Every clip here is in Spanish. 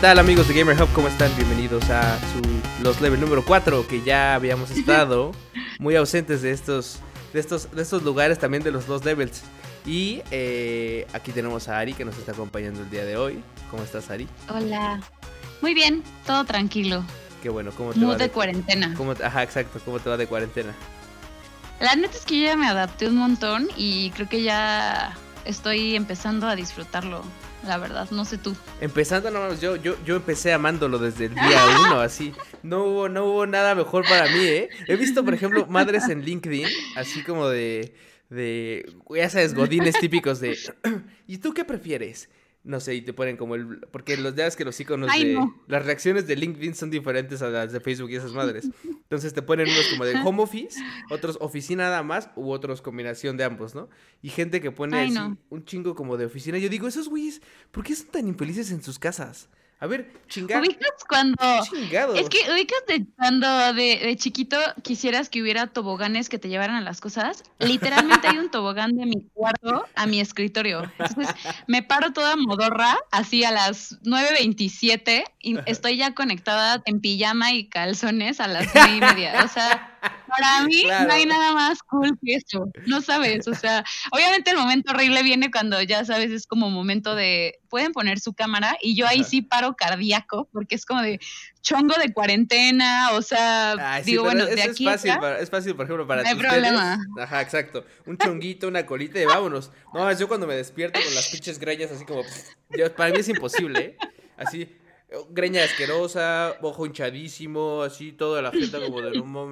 tal amigos de Gamer Hub? ¿Cómo están? Bienvenidos a su Los Level número 4, que ya habíamos estado muy ausentes de estos, de estos, de estos lugares también de los Los Levels. Y eh, aquí tenemos a Ari que nos está acompañando el día de hoy. ¿Cómo estás, Ari? Hola. Muy bien, todo tranquilo. Qué bueno, ¿cómo te Mood va? de cuarentena. cómo te- ajá, exacto, ¿cómo te va de cuarentena? La neta es que yo ya me adapté un montón y creo que ya estoy empezando a disfrutarlo, la verdad, no sé tú. Empezando, no, yo, yo, yo empecé amándolo desde el día uno, así. No hubo, no hubo nada mejor para mí, ¿eh? He visto, por ejemplo, madres en LinkedIn, así como de, de, ya sabes, godines típicos de, ¿y tú qué prefieres? No sé, y te ponen como el, porque los ves que los iconos Ay, de, no. las reacciones de LinkedIn son diferentes a las de Facebook y esas madres. Entonces te ponen unos como de home office, otros oficina nada más, u otros combinación de ambos, ¿no? Y gente que pone Ay, así no. un chingo como de oficina. Yo digo, esos güeyes, ¿por qué son tan infelices en sus casas? A ver, chingado. ¿Ubicas cuando... Chingado. Es que ubicas de cuando de, de chiquito quisieras que hubiera toboganes que te llevaran a las cosas. Literalmente hay un tobogán de mi cuarto a mi escritorio. Entonces me paro toda modorra, así a las 9.27 y estoy ya conectada en pijama y calzones a las nueve y media. O sea, para mí Claro. no hay nada más cool que eso. No sabes, o sea, obviamente el momento horrible viene cuando ya sabes, es como momento de, pueden poner su cámara y yo ahí sí paro cardíaco porque es como de chongo de cuarentena, o sea, Ay, sí, digo, bueno, de es aquí fácil, acá, para- es fácil, por ejemplo, para No hay ustedes. problema. Ajá, exacto. Un chonguito, una colita y vámonos. No, es yo cuando me despierto con las pinches greñas así como... yo- para mí es imposible, ¿eh? Así, greña asquerosa, ojo hinchadísimo, así, toda la jeta como de no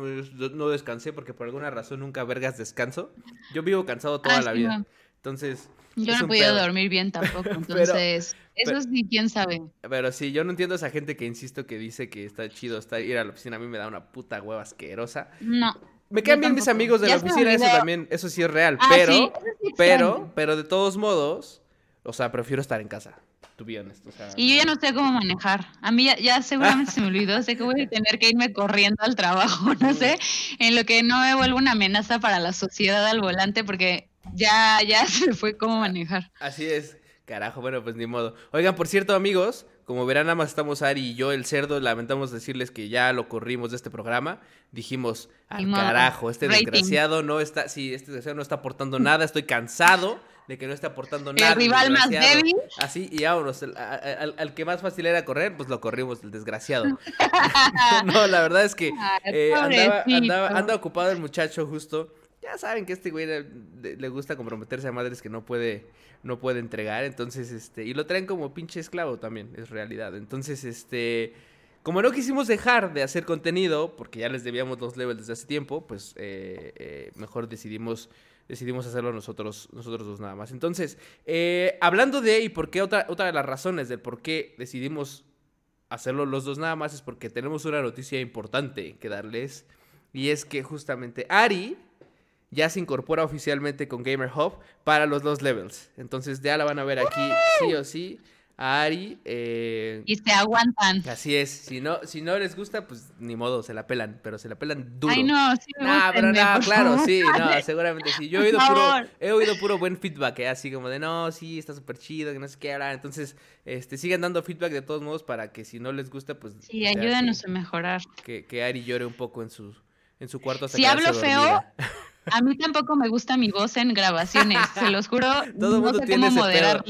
no- descansé porque por alguna razón nunca vergas descanso. Yo vivo cansado toda Ah, la sí, vida. Entonces, yo no he podido pedo. dormir bien tampoco, entonces, pero- eso sí, quién sabe. Pero sí, yo no entiendo a esa gente que insisto que dice que está chido estar, ir a la oficina. A mí me da una puta hueva asquerosa. No. Me Yo bien mis amigos de Ya la oficina, eso también, eso sí es real. Ah, pero, sí, pero, pero de todos modos, o sea, prefiero estar en casa. To be honest, o sea, Y yo ya no sé cómo manejar. A mí ya, ya seguramente se me olvidó. Sé que voy a tener que irme corriendo al trabajo, no sé, en lo que no me vuelvo una amenaza para la sociedad al volante porque ya, ya se fue cómo manejar. Así es. Carajo, bueno, pues ni modo. Oigan, por cierto, amigos, como verán, nada más estamos Ari y yo, el cerdo. Lamentamos decirles que ya lo corrimos de este programa. Dijimos, al carajo, este desgraciado no está, sí, este desgraciado no está aportando nada. Estoy cansado de que no esté aportando nada. El rival más desgraciado". débil. Así, y vámonos. al, al que más fácil era correr, pues lo corrimos, el desgraciado. no, la verdad es que eh, andaba, andaba, ocupado el muchacho justo. Ya saben que este güey le, le- le gusta comprometerse a madres que no puede, no puede entregar. Entonces, este, y lo traen como pinche esclavo también, es realidad. Entonces, este, como no quisimos dejar de hacer contenido, porque ya les debíamos los levels desde hace tiempo, pues eh, eh, mejor decidimos, decidimos hacerlo nosotros, nosotros dos nada más. Entonces, eh, hablando de y por qué otra, otra de las razones del por qué decidimos hacerlo los dos nada más es porque tenemos una noticia importante que darles. Y es que justamente Ari ya se incorpora oficialmente con Gamer Hub para los dos levels. Entonces ya la van a ver aquí sí o sí. A Ari. eh, Y se aguantan. así es. Si no, si no les gusta, pues ni modo, se la pelan. Pero se la pelan duro. Ay, no, sí, Nah, pero no, por claro, favor. sí, no, seguramente sí. Yo he oído puro, he oído puro buen feedback, ¿eh? así como de no, sí, está súper chido, que no sé qué hablar. Entonces, este, sigan dando feedback de todos modos para que si no les gusta, pues. Sí, ayúdanos a mejorar. que, que Ari llore un poco en su, en su cuarto hasta Si hablo feo, dormida. A mí tampoco me gusta mi voz en grabaciones, se los juro. Todo no mundo sé tiene cómo pedo.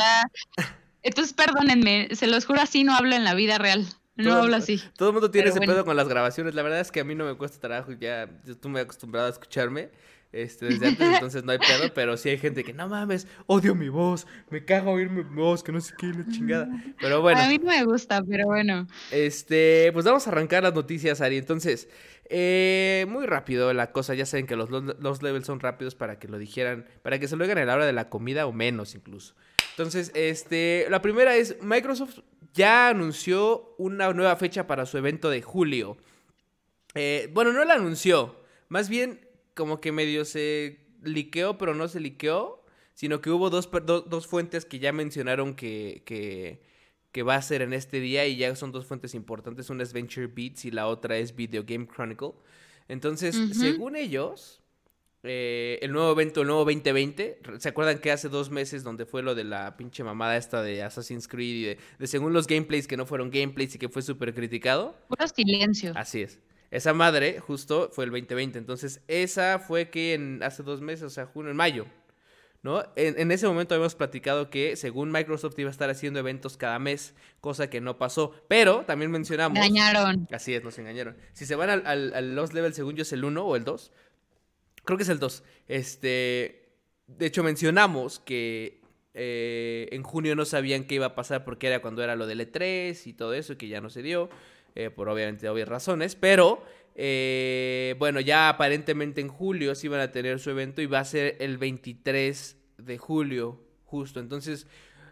Entonces, perdónenme, se los juro, así no hablo en la vida real. No Todo- hablo así. Todo el mundo tiene Pero ese bueno. pedo con las grabaciones. La verdad es que a mí no me cuesta trabajo, ya yo estoy muy acostumbrado a escucharme. Este, desde antes, entonces no hay pedo, pero sí hay gente que no mames, odio mi voz, me cago oír mi voz, que no sé qué, la chingada. Pero bueno, A mí no me gusta, pero bueno. Este, pues vamos a arrancar las noticias, Ari. Entonces, eh, muy rápido la cosa. Ya saben que los, los levels son rápidos para que lo dijeran, para que se lo digan a la hora de la comida o menos incluso. Entonces, este, la primera es Microsoft ya anunció una nueva fecha para su evento de julio. Eh, bueno, no la anunció, más bien como que medio se liqueó, pero no se liqueó, sino que hubo dos, do- dos fuentes que ya mencionaron que, que, que va a ser en este día y ya son dos fuentes importantes, una es Venture Beats y la otra es Video Game Chronicle. Entonces, según ellos, eh, el nuevo evento, el nuevo 2020. ¿Se acuerdan que hace dos meses donde fue lo de la pinche mamada esta de Assassin's Creed y de, según los gameplays que no fueron gameplays y que fue súper criticado? Puro silencio. Así es. Esa madre justo fue el 2020. Entonces, esa fue que en, hace dos meses, o sea, junio, en mayo, ¿no? En, en, ese momento habíamos platicado que según Microsoft iba a estar haciendo eventos cada mes, cosa que no pasó. Pero también mencionamos... Engañaron. Así es, nos engañaron. Si se van al, al, al Lost Level, según yo es el 1 o el 2, Creo que es el 2. Este, de hecho, mencionamos que eh, en junio no sabían qué iba a pasar porque era cuando era lo del E3 y todo eso, que ya no se dio, eh, por obviamente obvias razones. Pero, eh, bueno, ya aparentemente en julio sí van a tener su evento y va a ser el 23 de julio, justo. Entonces,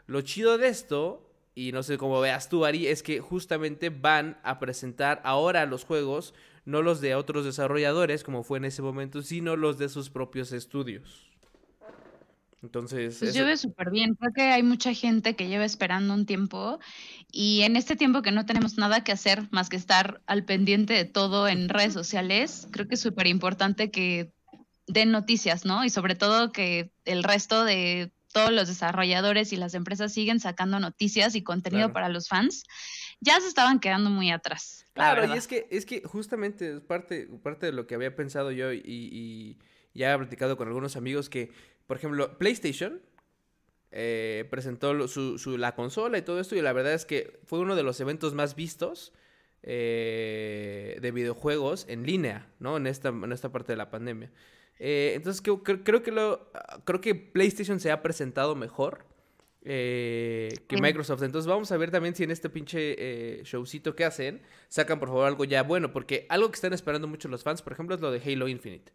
lo chido de esto, y no sé cómo veas tú, Ari, es que justamente van a presentar ahora los juegos no los de otros desarrolladores, como fue en ese momento, sino los de sus propios estudios. Entonces. Pues lleve súper bien. Creo que hay mucha gente que lleva esperando un tiempo y en este tiempo que no tenemos nada que hacer más que estar al pendiente de todo en redes sociales, creo que es súper importante que den noticias, ¿no? Y sobre todo que el resto de todos los desarrolladores y las empresas siguen sacando noticias y contenido para los fans ya se estaban quedando muy atrás. Claro, y es que, es que justamente es parte, parte de lo que había pensado yo y, y ya he platicado con algunos amigos que, por ejemplo, PlayStation eh, presentó su, su, la consola y todo esto y la verdad es que fue uno de los eventos más vistos eh, de videojuegos en línea, ¿no? En esta, en esta parte de la pandemia. Eh, entonces creo, creo, que lo, creo que PlayStation se ha presentado mejor eh, que Microsoft. Entonces vamos a ver también si en este pinche eh, showcito que hacen sacan por favor algo ya bueno, porque algo que están esperando mucho los fans, por ejemplo, es lo de Halo Infinite.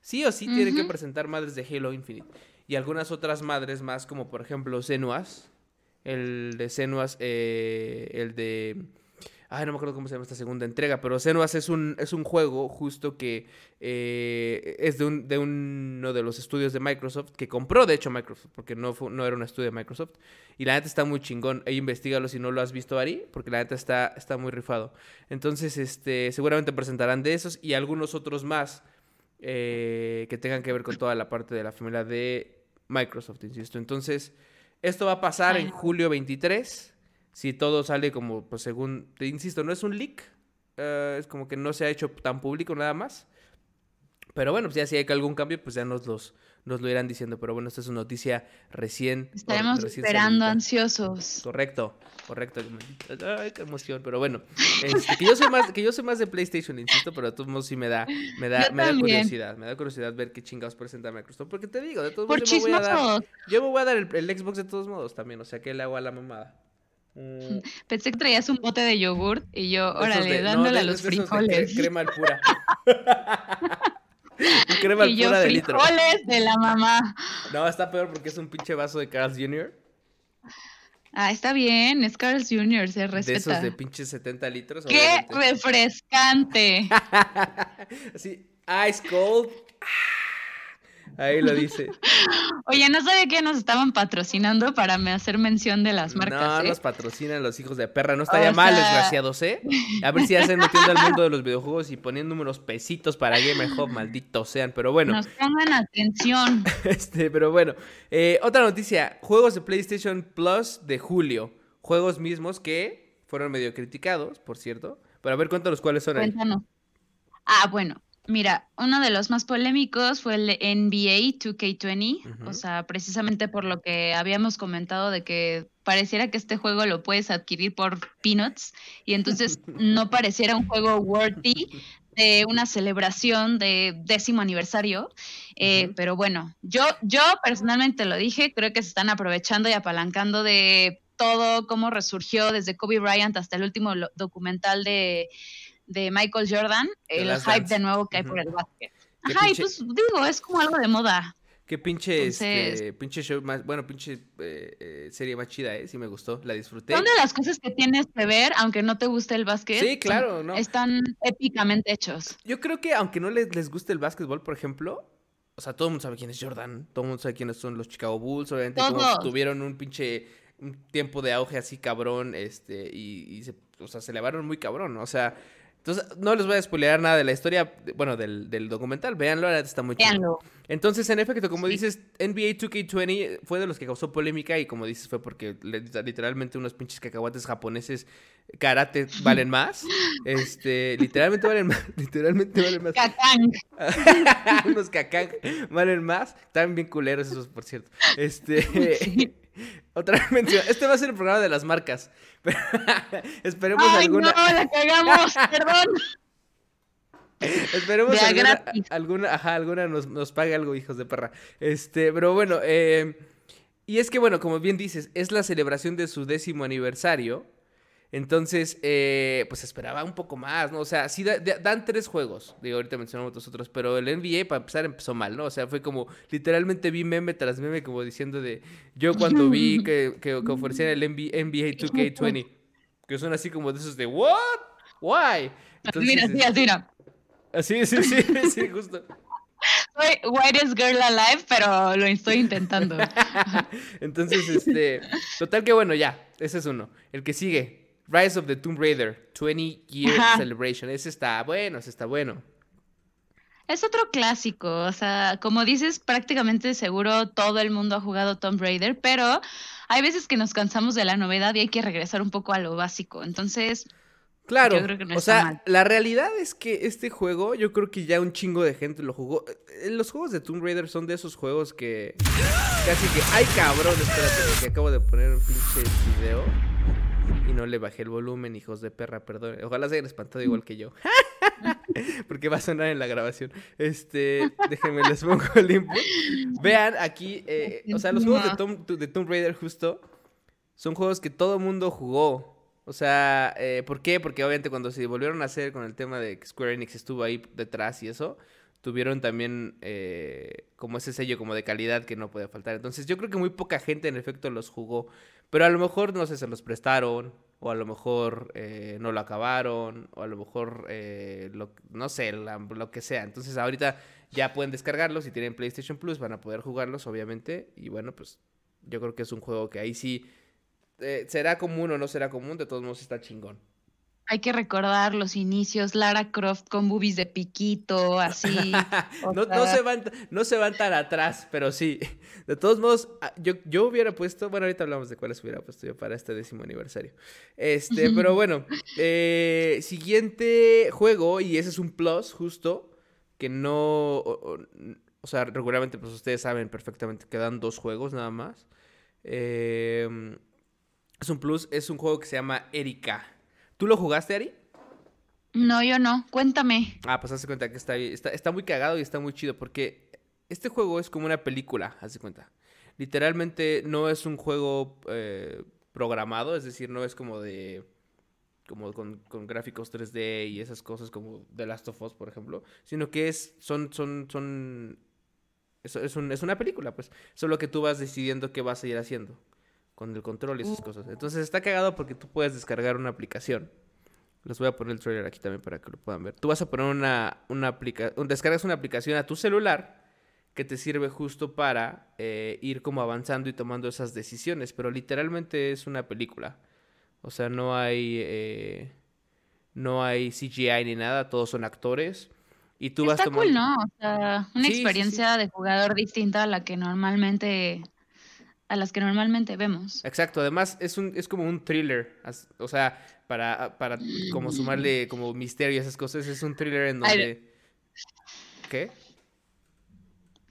Sí o sí tienen que presentar madres de Halo Infinite. Y algunas otras madres más, como por ejemplo Senuas. El de Senuas, eh, el de Ay, no me acuerdo cómo se llama esta segunda entrega, pero Senuas es un, es un juego justo que eh, es de, un, de uno de los estudios de Microsoft, que compró de hecho Microsoft, porque no, no era un estudio de Microsoft. Y la neta está muy chingón. E investigalo si no lo has visto, Ari, porque la neta está, está muy rifado. Entonces, este, seguramente presentarán de esos y algunos otros más eh, que tengan que ver con toda la parte de la familia de Microsoft, insisto. Entonces, esto va a pasar en julio 23 si todo sale como, pues según, te insisto, no es un leak, eh, es como que no se ha hecho tan público nada más. Pero bueno, pues ya si hay algún cambio, pues ya nos los nos lo irán diciendo. Pero bueno, esta es una noticia recién. Estaremos esperando ansiosos. Correcto, correcto. Ay, qué emoción. Pero bueno, este, que yo soy más, que yo soy más de PlayStation, insisto, pero de todos modos sí me da, me da, me da curiosidad. Me da curiosidad ver qué chingados presenta Microsoft. Porque te digo, de todos modos, yo me, voy a dar, yo me voy a dar el, el Xbox de todos modos también. O sea que le hago a la mamada. Mm. Pensé que traías un bote de yogurt y yo, órale, dándole a los frijoles. crema al pura. crema al pura de litro. frijoles de la mamá. No, está peor porque es un pinche vaso de Carl's Jr. Ah, está bien, es Carl's Jr., se respeta. De esos de pinches 70 litros. ¡Qué refrescante! Así, ice cold. Ahí lo dice. Oye, no sabía que nos estaban patrocinando para hacer mención de las marcas. No, ¿eh? nos patrocinan los hijos de perra. No estaría mal, desgraciados, ¿eh? A ver si hacen metiendo al mundo de los videojuegos y poniendo unos pesitos para Game Hub, malditos sean. Pero bueno. Nos pongan atención. este, pero bueno. Eh, otra noticia: juegos de PlayStation Plus de julio. Juegos mismos que fueron medio criticados, por cierto. Pero a ver, cuéntanos cuáles son. Cuéntanos. Ah, bueno, Mira, uno de los más polémicos fue el NBA 2K20, o sea, precisamente por lo que habíamos comentado de que pareciera que este juego lo puedes adquirir por peanuts y entonces no pareciera un juego worthy de una celebración de décimo aniversario. Eh, pero bueno, yo, yo personalmente lo dije, creo que se están aprovechando y apalancando de todo cómo resurgió desde Kobe Bryant hasta el último documental de de Michael Jordan, el hype de nuevo que hay por el básquet. Ajá, y pues digo, es como algo de moda. Qué pinche, este, pinche show más, bueno, pinche eh, eh, serie más chida, ¿eh? Sí me gustó, la disfruté. Son de las cosas que tienes que ver, aunque no te guste el básquet. Sí, claro, ¿no? Están épicamente hechos. Yo creo que aunque no les, les guste el básquetbol, por ejemplo, o sea, todo el mundo sabe quién es Jordan, todo el mundo sabe quiénes son los Chicago Bulls, obviamente como tuvieron un pinche un tiempo de auge así cabrón, este, y, y se, o sea, se elevaron muy cabrón, o sea, Entonces, no les voy a spoilear nada de la historia, bueno, del, del documental. Véanlo, neta está muy chido. Entonces, en efecto, como Sí. dices, NBA 2K20 fue de los que causó polémica y como dices, fue porque literalmente unos pinches cacahuates japoneses karate valen más. Este, literalmente valen más, literalmente valen más. Unos cacán valen más. Están bien culeros esos, por cierto. Este, Sí. otra mención. Este va a ser el programa de las marcas. Pero esperemos Ay, alguna no, la cagamos, perdón. Esperemos De alguna, ajá, alguna nos, nos pague algo, hijos de perra. Este, pero bueno, eh, y es que bueno, como bien dices, es la celebración de su décimo aniversario. Entonces, eh, pues esperaba un poco más, ¿no? O sea, sí da- da- dan tres juegos. Digo, ahorita mencionamos otros otros, pero el NBA para empezar empezó mal, ¿no? O sea, fue como, literalmente vi meme tras meme como diciendo de, yo cuando vi que, que, que ofrecían el NBA, NBA 2K20, que son así como de esos de, ¿what? ¿Why? mira, sí, este, así, mira. Así, sí, sí, sí, justo. Soy whitest girl alive, pero lo estoy intentando. Entonces, este, total que bueno, ya, ese es uno. El que sigue, Rise of the Tomb Raider, 20 Year Ajá. Celebration. Ese está bueno, ese está bueno. Es otro clásico, o sea, como dices, prácticamente seguro todo el mundo ha jugado Tomb Raider, pero hay veces que nos cansamos de la novedad y hay que regresar un poco a lo básico. Entonces, Claro, Yo creo que no o está sea, mal. la realidad es que este juego, yo creo que ya un chingo de gente lo jugó. Eh, Los juegos de Tomb Raider son de esos juegos que casi que, ay cabrón, espérate, porque acabo de poner un pinche video y no le bajé el volumen, hijos de perra, perdón. Ojalá se hayan espantado igual que yo. Porque va a sonar en la grabación. Este, déjenme les pongo el input. Vean aquí, eh, o sea, los juegos de Tomb, de Tomb Raider justo son juegos que todo mundo jugó. O sea, eh, ¿por qué? Porque obviamente cuando se volvieron a hacer con el tema de que Square Enix estuvo ahí detrás y eso, tuvieron también eh, como ese sello como de calidad que no podía faltar. Entonces yo creo que muy poca gente en efecto los jugó. Pero a lo mejor, no sé, se los prestaron, o a lo mejor eh, no lo acabaron, o a lo mejor, eh, lo- no sé, lo que sea. Entonces ahorita ya pueden descargarlos, si tienen PlayStation Plus van a poder jugarlos, obviamente. Y bueno, pues yo creo que es un juego que ahí sí eh, será común o no será común, de todos modos está chingón. Hay que recordar los inicios, Lara Croft con boobies de piquito, así. No, se van, no se van tan atrás, pero sí. De todos modos, ah, yo, yo hubiera puesto, bueno, ahorita hablamos de cuáles hubiera puesto yo para este décimo aniversario. Este, pero bueno, eh, siguiente juego, y ese es un plus justo, que no, o, o- o sea, regularmente pues ustedes saben perfectamente que dan dos juegos nada más. Eh, es un plus, es un juego que se llama Erika. ¿Tú lo jugaste, Ari? No, yo no. Cuéntame. Ah, pues hace cuenta que está, está, está muy cagado y está muy chido porque este juego es como una película, hace cuenta. Literalmente no es un juego eh, programado, es decir, no es como de como con, con gráficos 3D y esas cosas como The Last of Us, por ejemplo, sino que es son son son es, es, un- es una película, pues, solo que tú vas decidiendo qué vas a ir haciendo con el control y esas cosas. Entonces está cagado porque tú puedes descargar una aplicación. Les voy a poner el trailer aquí también para que lo puedan ver. Tú vas a poner una, una aplicación, descargas una aplicación a tu celular que te sirve justo para eh, ir como avanzando y tomando esas decisiones, pero literalmente es una película. O sea, no hay, eh, no hay CGI ni nada, todos son actores. Y tú vas Está tomando... cool, ¿no? O sea, una Sí, sí, sí. experiencia de jugador distinta a la que normalmente, a las que normalmente vemos. Exacto, además es un es como un thriller, o sea, para para como sumarle como misterio a esas cosas, es un thriller en donde ¿Qué?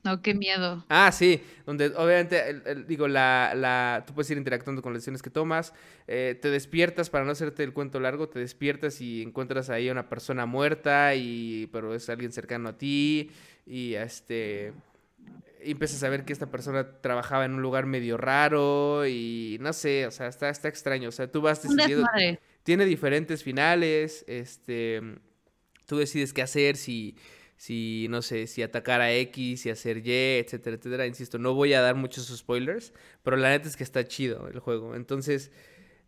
No, qué miedo. Ah, sí, donde obviamente, el- el- digo, la, la, tú puedes ir interactuando con las decisiones que tomas, eh, te despiertas, para no hacerte el cuento largo, te despiertas y encuentras ahí a una persona muerta, y, pero es alguien cercano a ti, y este, empiezas a ver que esta persona trabajaba en un lugar medio raro, y no sé, o sea, está, está extraño, o sea, tú vas decidiendo, tiene diferentes finales, este, tú decides qué hacer, si, si, no sé, si atacar a X, si hacer Y, etcétera, etcétera. Insisto, no voy a dar muchos spoilers, pero la neta es que está chido el juego. Entonces,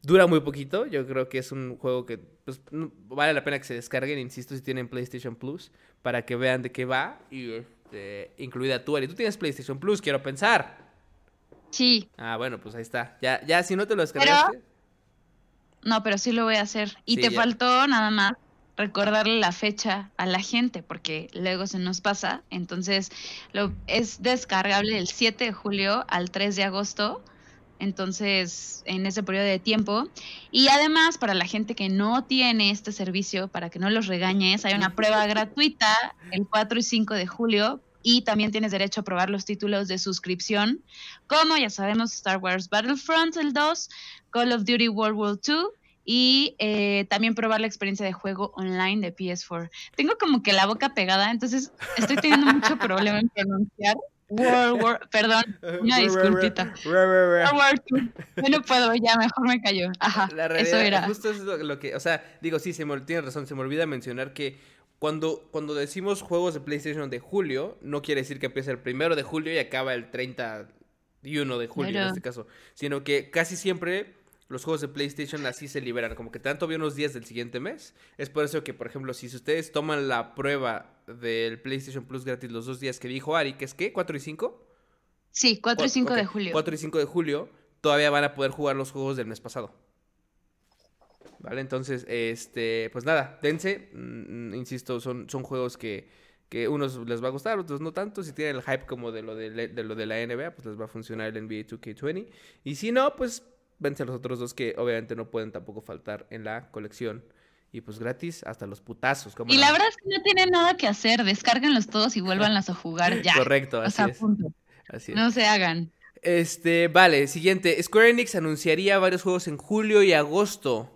dura muy poquito, yo creo que es un juego que pues, vale la pena que se descarguen, insisto, si tienen PlayStation Plus, para que vean de qué va, y este, incluida tú, Ari. Tú tienes PlayStation Plus, quiero pensar. Sí, Ah, bueno, pues ahí está. Ya, ya si no te lo descargaste... no, pero sí lo voy a hacer. Y Sí, te ya. faltó nada más recordarle la fecha a la gente, porque luego se nos pasa. Entonces, lo, es descargable el 7 de julio al 3 de agosto. Entonces, en ese periodo de tiempo. Y además, para la gente que no tiene este servicio, para que no los regañes, hay una prueba gratuita el 4 y 5 de julio. Y también tienes derecho a probar los títulos de suscripción, como ya sabemos, Star Wars Battlefront el 2, Call of Duty World War II y eh, también probar la experiencia de juego online de PS4. Tengo como que la boca pegada, entonces estoy teniendo mucho problema en pronunciar. World War, perdón, una disculpita. World War II. Yo no puedo, ya mejor me cayó. Ajá, la realidad, eso era. Justo es lo, que, o sea, digo, sí, se me, tiene razón, se me olvida mencionar que cuando, cuando decimos juegos de PlayStation de julio, no quiere decir que empiece el primero de julio y acaba el 31 de julio en este caso, sino que casi siempre los juegos de PlayStation así se liberan, como que tanto bien unos días del siguiente mes. Es por eso que, por ejemplo, si ustedes toman la prueba del PlayStation Plus gratis los dos días que dijo Ari, que es qué, 4 y 5? Sí, 4 y 5 de julio. 4 y 5 de julio, todavía van a poder jugar los juegos del mes pasado. ¿Vale? Entonces, este, pues nada, dense, mm, insisto, son, son juegos que, que unos les va a gustar, otros no tanto. Si tienen el hype como de lo de, de lo de la NBA, pues les va a funcionar el NBA 2K20. Y si no, pues vence a los otros dos que obviamente no pueden tampoco faltar en la colección. Y pues gratis hasta los putazos. y la verdad es que no tienen nada que hacer. Descárguenlos todos y vuélvanlas a jugar ya. Correcto, así es. Así es. No se hagan. Este, vale, siguiente. Square Enix anunciaría varios juegos en julio y agosto.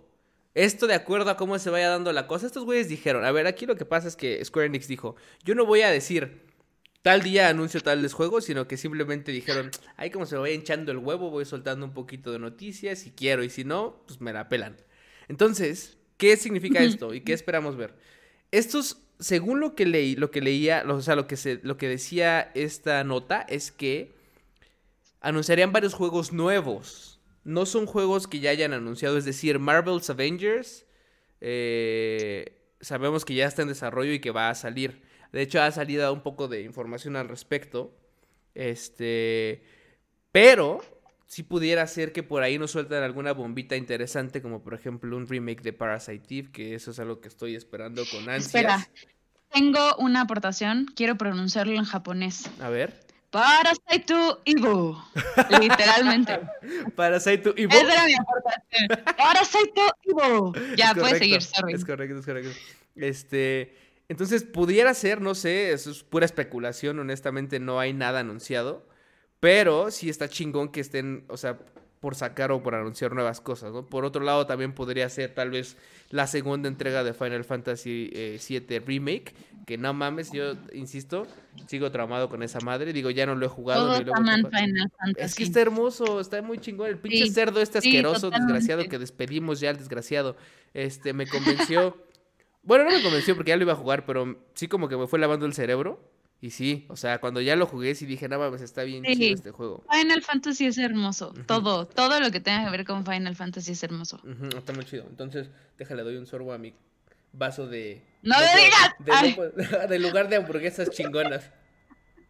Esto de acuerdo a cómo se vaya dando la cosa. Estos güeyes dijeron, a ver, aquí lo que pasa es que Square Enix dijo, yo no voy a decir tal día anuncio tales juegos, sino que simplemente dijeron, ahí como se me vaya hinchando el huevo, voy soltando un poquito de noticias, si quiero, y si no, pues me la pelan. Entonces, ¿qué significa esto y qué esperamos ver? Estos, según lo que leí, lo que leía, o sea, lo que, se, lo que decía esta nota es que anunciarían varios juegos nuevos. No son juegos que ya hayan anunciado, es decir, Marvel's Avengers. Eh, sabemos que ya está en desarrollo y que va a salir. De hecho, ha salido un poco de información al respecto. Este. Pero. Si pudiera ser que por ahí nos sueltan alguna bombita interesante, como por ejemplo un remake de Parasite Eve, que eso es algo que estoy esperando con ansias. Espera, tengo una aportación, quiero pronunciarlo en japonés. A ver. Parasite Ivo. Literalmente. Parasite Ivo. Esa era mi aportación. Parasite Ivo. Ya, puedes seguir, sorry. Es correcto, es correcto. Este. Entonces, pudiera ser, no sé, eso es pura especulación, honestamente no hay nada anunciado, pero sí está chingón que estén, o sea, por sacar o por anunciar nuevas cosas, ¿no? Por otro lado, también podría ser tal vez la segunda entrega de Final Fantasy VII eh, Remake, que no mames, yo insisto, sigo traumado con esa madre, digo, ya no lo he jugado. Ni Final Fantasy. Es que está hermoso, está muy chingón, el pinche cerdo este asqueroso, desgraciado, que despedimos ya al desgraciado, este, me convenció... Bueno, no me convenció porque ya lo iba a jugar, pero sí como que me fue lavando el cerebro. Y sí, o sea, cuando ya lo jugué sí dije, no mames, está bien chido este juego. Final Fantasy es hermoso. Todo, todo lo que tenga que ver con Final Fantasy es hermoso. está muy chido. Entonces, déjale, doy un sorbo a mi vaso de... ¡No lo digas! De, lugar de hamburguesas chingonas.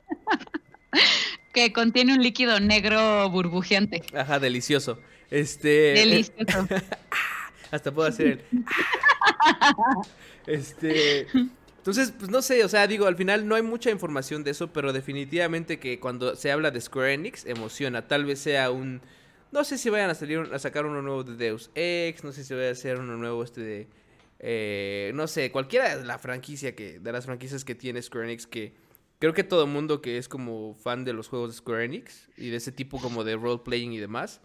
que contiene un líquido negro burbujeante. Ajá, delicioso. Este... Delicioso. Hasta puedo hacer el... este... Entonces, pues no sé, o sea, digo, al final no hay mucha información de eso, pero definitivamente que cuando se habla de Square Enix emociona. Tal vez sea un... No sé si vayan a salir a sacar uno nuevo de Deus Ex, no sé si vaya a ser uno nuevo este de... Eh, no sé, cualquiera de la franquicia que... De las franquicias que tiene Square Enix que... Creo que todo mundo que es como fan de los juegos de Square Enix y de ese tipo como de role playing y demás,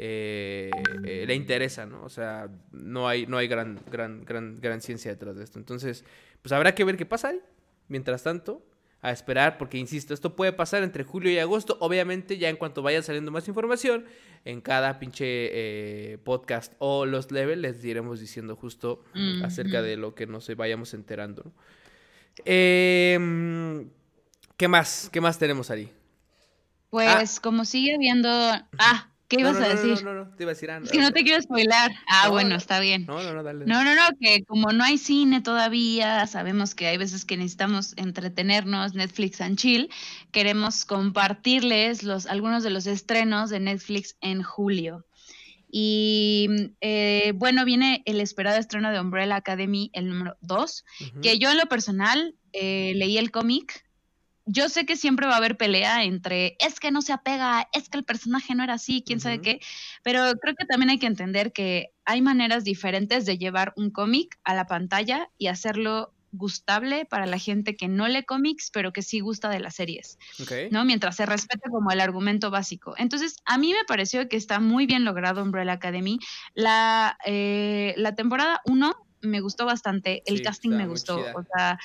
eh, eh, le interesa, ¿no? O sea, no hay, no hay gran, gran, gran, gran ciencia detrás de esto. Entonces, pues habrá que ver qué pasa ahí. Mientras tanto, a esperar, porque insisto, esto puede pasar entre julio y agosto. Obviamente, ya en cuanto vaya saliendo más información, en cada pinche eh, podcast o los levels les iremos diciendo justo acerca de lo que nos vayamos enterando. ¿no? Em, ¿Qué más? ¿Qué más tenemos ahí? Pues como sigue habiendo... Ah, ¿Qué ibas a decir? No, no, no, te iba a decir. es que no te quiero spoilar. Ah, bueno, está bien. No, no, no, dale. No, no, no, que como no hay cine todavía, sabemos que hay veces que necesitamos entretenernos, Netflix and chill, queremos compartirles los, algunos de los estrenos de Netflix en julio. Y eh, bueno, viene el esperado estreno de Umbrella Academy, el número 2, que yo en lo personal eh, leí el cómic. Yo sé que siempre va a haber pelea entre es que no se apega, es que el personaje no era así, quién sabe qué, pero creo que también hay que entender que hay maneras diferentes de llevar un cómic a la pantalla y hacerlo gustable para la gente que no lee cómics, pero que sí gusta de las series, ¿no? Mientras se respete como el argumento básico. Entonces, a mí me pareció que está muy bien logrado Umbrella Academy. La, eh, la temporada 1 me gustó bastante, el casting me gustó, o sea,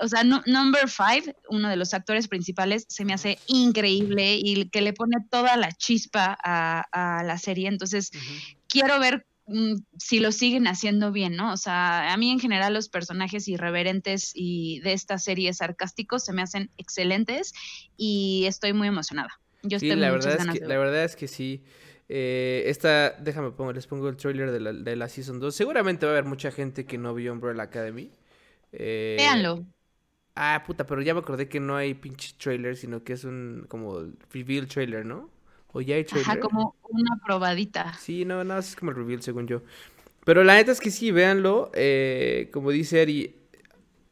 o sea, Number Five, uno de los actores principales, se me hace increíble y que le pone toda la chispa a, la serie. Entonces, quiero ver Mm, si lo siguen haciendo bien, ¿no? O sea, a mí en general los personajes irreverentes y de esta serie sarcásticos se me hacen excelentes y estoy muy emocionada. Yo estoy la verdad es que, la verdad es que sí. Eh, esta, déjame pongo, les pongo el trailer de la, de la Season 2. Seguramente va a haber mucha gente que no vio Umbrella Academy. Eh, Véanlo. Ah, puta, pero ya me acordé que no hay pinche trailer, sino que es un como reveal trailer, ¿no? ¿O ya hay trailer? Ajá, como una probadita. Sí, no, no, es como el reveal según yo. Pero la neta es que sí, véanlo. Eh, como dice Ari,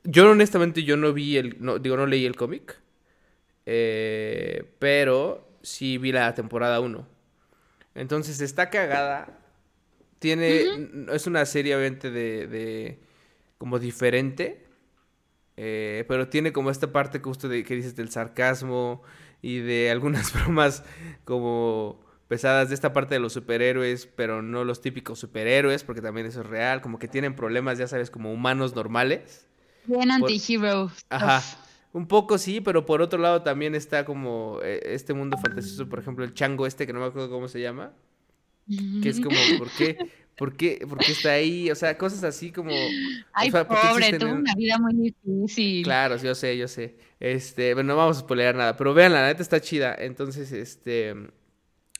yo honestamente yo no vi el, no, digo, no leí el cómic. Eh, pero sí vi la temporada 1. Entonces está cagada. Tiene, es una serie obviamente de, de como diferente. Eh, pero tiene como esta parte que justo de, que dices del sarcasmo y de algunas bromas como pesadas de esta parte de los superhéroes, pero no los típicos superhéroes, porque también eso es real, como que tienen problemas, ya sabes, como humanos normales. Bien anti-hero. Ajá. Un poco sí, pero por otro lado también está como eh, este mundo fantasioso, por ejemplo, el chango este, que no me acuerdo cómo se llama, que es como, ¿por qué? ¿Por qué, ¿Por qué está ahí? O sea, cosas así como... Ay, pobre, tuvo una vida muy difícil. Claro, yo sé, yo sé. Este, bueno, no vamos a spoilear nada, pero vean, la neta está chida. Entonces, este,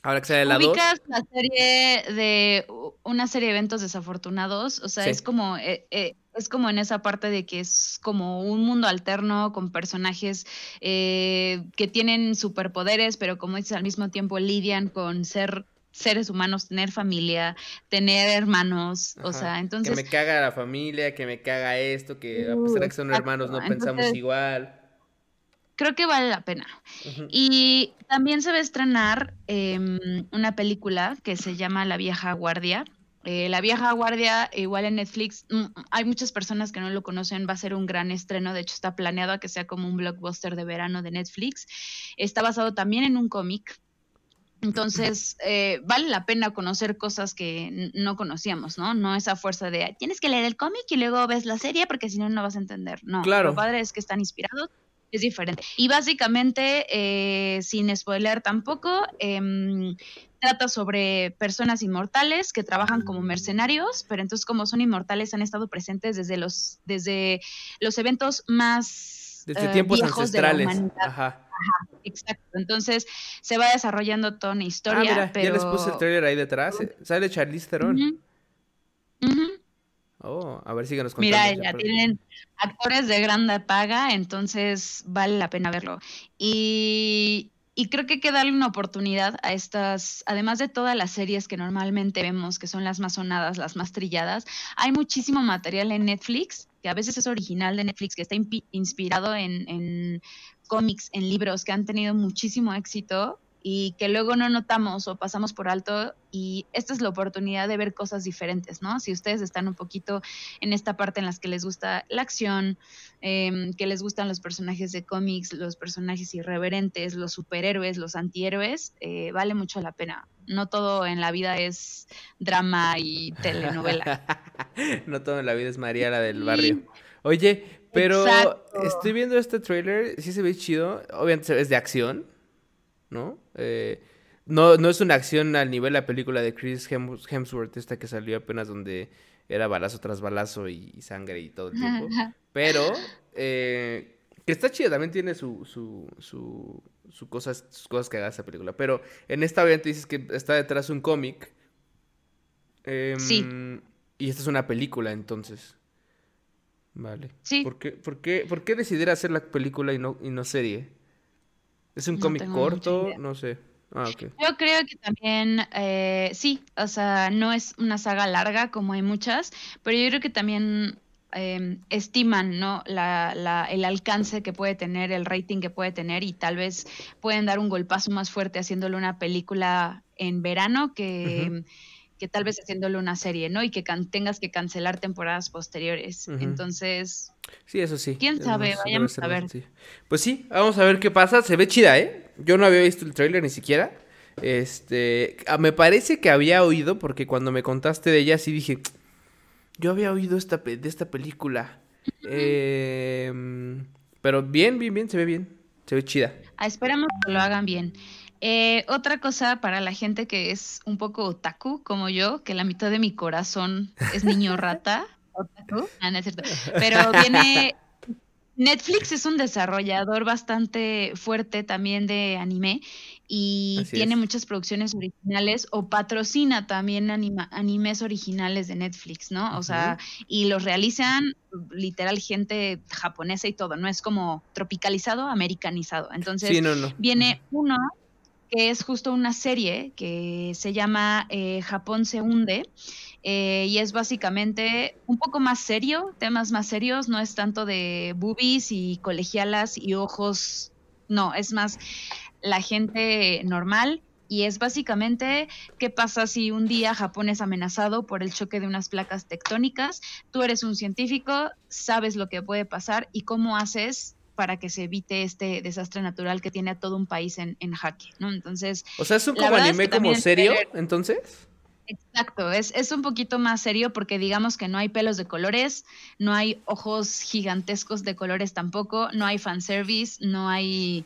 ahora que sale la 2. ¿Ubicas la serie de una serie de eventos desafortunados? O sea, es como eh, eh, es como en esa parte de que es como un mundo alterno con personajes eh, que tienen superpoderes, pero como dices al mismo tiempo lidian con ser seres humanos, tener familia, tener hermanos, o sea, entonces... Que me caga la familia, que me caga esto, que a pesar de que son hermanos no pensamos igual creo que vale la pena. Y también se va a estrenar em, una película que se llama La vieja guardia. Eh, la vieja guardia, igual en Netflix, mm, hay muchas personas que no lo conocen, va a ser un gran estreno, de hecho está planeado a que sea como un blockbuster de verano de Netflix. Está basado también en un cómic. Entonces, eh, vale la pena conocer cosas que no conocíamos, ¿no? No esa fuerza de tienes que leer el cómic y luego ves la serie porque si no, no vas a entender. No, claro. lo padre es que están inspirados es diferente. Y básicamente, eh, sin spoiler tampoco, em, trata sobre personas inmortales que trabajan como mercenarios, pero entonces como son inmortales han estado presentes desde los, desde los eventos más desde eh, tiempos ancestrales. Ajá. Exacto. Entonces se va desarrollando toda una historia. Ah, mira, ya les puse el trailer ahí detrás. Sale Charlize Theron. Oh, a ver, síganos contando. Mira, ya tienen actores de grande paga, entonces vale la pena verlo. Y, y creo que hay que darle una oportunidad a estas, además de todas las series que normalmente vemos, que son las más sonadas, las más trilladas, hay muchísimo material en Netflix, que a veces es original de Netflix, que está inspirado en, en cómics, en libros que han tenido muchísimo éxito y que luego no notamos o pasamos por alto y esta es la oportunidad de ver cosas diferentes, ¿no? Si ustedes están un poquito en esta parte en las que les gusta la acción, em, que les gustan los personajes de cómics, los personajes irreverentes, los superhéroes, los antihéroes, eh, vale mucho la pena. No todo en la vida es drama y telenovela. no todo en la vida es María la del barrio. Oye, pero estoy viendo este trailer, sí se ve chido, obviamente es de acción ¿no? Eh, no, no es una acción al nivel de la película de Chris Hemsworth, esta que salió apenas donde era balazo tras balazo y, sangre y todo el tiempo. Pero, eh, que está chido, también tiene su, su, su, su cosas, sus cosas que haga esa película. Pero en esta obviamente dices que está detrás un cómic. sí. Em, y esta es una película, entonces. Vale. Sí. ¿Por qué, por qué, por qué decidir hacer la película y no, y no serie? ¿Es un cómic corto? No sé. Ah. Yo creo que también, eh, sí, o sea, no es una saga larga como hay muchas, pero yo creo que también em, estiman, ¿no? La, la- el alcance que puede tener, el rating que puede tener y tal vez pueden dar un golpazo más fuerte haciéndole una película en verano que, que tal vez haciéndole una serie, ¿no? Y que tengas que cancelar temporadas posteriores. Entonces, Sí, eso sí. ¿Quién es sabe? debe Vayamos a ver. Pues sí, vamos a ver qué pasa. Se ve chida, ¿eh? Yo no había visto el tráiler ni siquiera. Este, ah, me parece que había oído porque cuando me contaste de ella sí dije, yo había oído esta pe- de esta película. Em, pero bien, bien, bien, se ve bien. Se ve chida. Ah, esperamos que lo hagan bien. Eh, otra cosa para la gente que es un poco otaku, como yo, que la mitad de mi corazón es niño rata. Otaku. Ah, no es cierto. Pero viene. Netflix es un desarrollador bastante fuerte también de anime y Así tiene es. muchas producciones originales o patrocina también anima- animes originales de Netflix, ¿no? O sea, y los realizan literal gente japonesa y todo, no es como tropicalizado, americanizado. Entonces, Sí, no, no. viene uno que es justo una serie que se llama eh, Japón se hunde eh, y es básicamente un poco más serio, temas más serios, no es tanto de boobies y colegialas y ojos, no, es más la gente normal y es básicamente qué pasa si un día Japón es amenazado por el choque de unas placas tectónicas, tú eres un científico, sabes lo que puede pasar y cómo haces para que se evite este desastre natural que tiene a todo un país en, en jaque, ¿no? Entonces, O sea, es un como es anime que como serio, entonces. Exacto, es, es un poquito más serio porque digamos que no hay pelos de colores, no hay ojos gigantescos de colores tampoco, no hay fanservice, no hay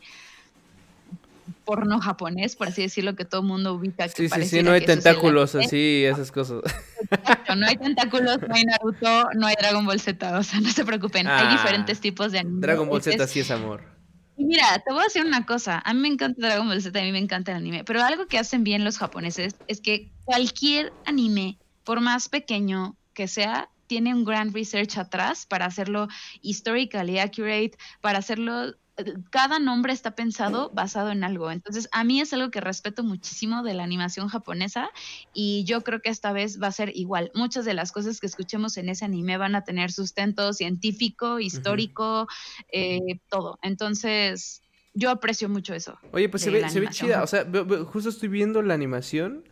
porno japonés, por así decirlo, que todo el mundo ubica. que Sí, sí, sí, no hay tentáculos así, esas cosas. Exacto, no hay tentáculos, no hay Naruto, no hay Dragon Ball Z, o sea, no se preocupen, Ah, hay diferentes tipos de anime. Dragon Ball Z es- sí es amor. y Mira, te voy a decir una cosa. A mí me encanta Dragon Ball Z, a mí me encanta el anime. Pero algo que hacen bien los japoneses es que cualquier anime, por más pequeño que sea, tiene un gran research atrás para hacerlo historically accurate, para hacerlo. Cada nombre está pensado basado en algo. Entonces, a mí es algo que respeto muchísimo de la animación japonesa y yo creo que esta vez va a ser igual. Muchas de las cosas que escuchemos en ese anime van a tener sustento científico, histórico, eh, todo. Entonces, yo aprecio mucho eso. Oye, pues se ve, se ve chida. O sea, justo estoy viendo la animación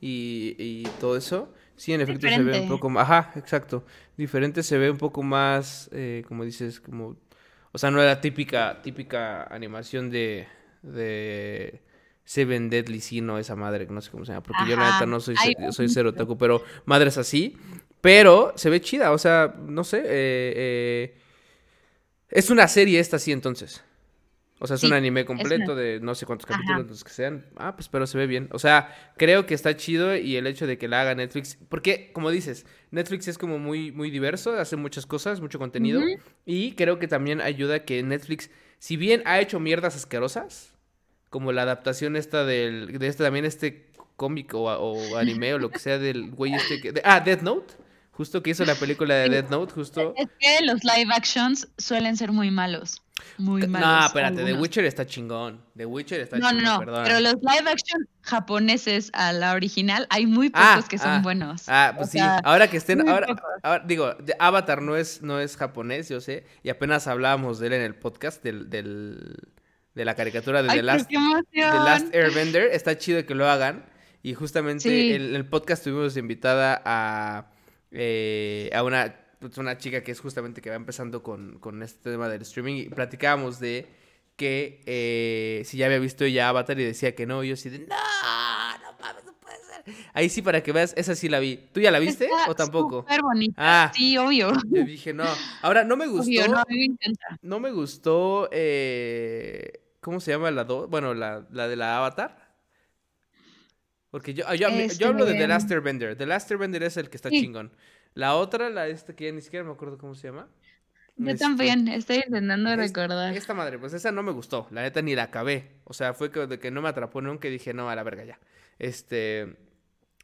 y, y todo eso. Sí, en efecto se ve un poco más. Ajá, exacto. Diferente se ve un poco más, eh, como dices, como. O sea, no era típica, típica animación de. de. Seven Deadly Sin o esa madre, no sé cómo se llama. Porque yo la neta no soy, ce- soy cero pero madres así. Pero se ve chida, o sea, no sé. eh, eh, es una serie esta sí, entonces. O sea, es Sí, un anime una- completo de no sé cuántos capítulos los que sean. Ah, pues pero se ve bien. O sea, creo que está chido y el hecho de que la haga Netflix, porque como dices, Netflix es como muy muy diverso, hace muchas cosas, mucho contenido y creo que también ayuda que Netflix, si bien ha hecho mierdas asquerosas, como la adaptación esta del de este también este cómic o, o anime o lo que sea del güey este que de- ah, Death Note, justo que hizo la película de. Death Note, justo Es que los live actions suelen ser muy malos. Muy malos. No, espérate, The algunos. Witcher está chingón. The Witcher está No, chingón, no, no. perdón. Pero los live action japoneses a la original, hay muy pocos Ah, que son ah, buenos. Ah, O pues sí. sea, Ahora que estén, ahora, pocos. ahora- digo, Avatar no es, no es japonés, yo sé, y apenas hablábamos de él en el podcast del, del, de la caricatura de Ay, The Last. The Last Airbender. Está chido que lo hagan. Y justamente Sí. en el podcast tuvimos invitada a, eh, a una, pues, una chica que es justamente que va empezando con, con este tema del streaming y platicábamos de que eh, si ya había visto ella Avatar y decía que no, y yo así de, no, no mames, no puede ser. Ahí sí, para que veas, esa sí la vi. ¿Tú ya la viste Está o tampoco? Súper bonita. Ah, Sí, obvio. yo dije no. Ahora, no me gustó, Obvio, no, a mí me encanta. no me gustó, eh, ¿cómo se llama la dos? Bueno, la, la de la Avatar. Porque yo, yo, yo hablo de The Este- Last Airbender. The Last Airbender es el que está Sí. chingón. La otra, la esta que ya ni siquiera me acuerdo cómo se llama. Yo Este, también, estoy intentando recordar. Esta madre, pues esa no me gustó. La neta ni la acabé. O sea, fue que, de que no me atrapó nunca y dije, no, a la verga ya. Este.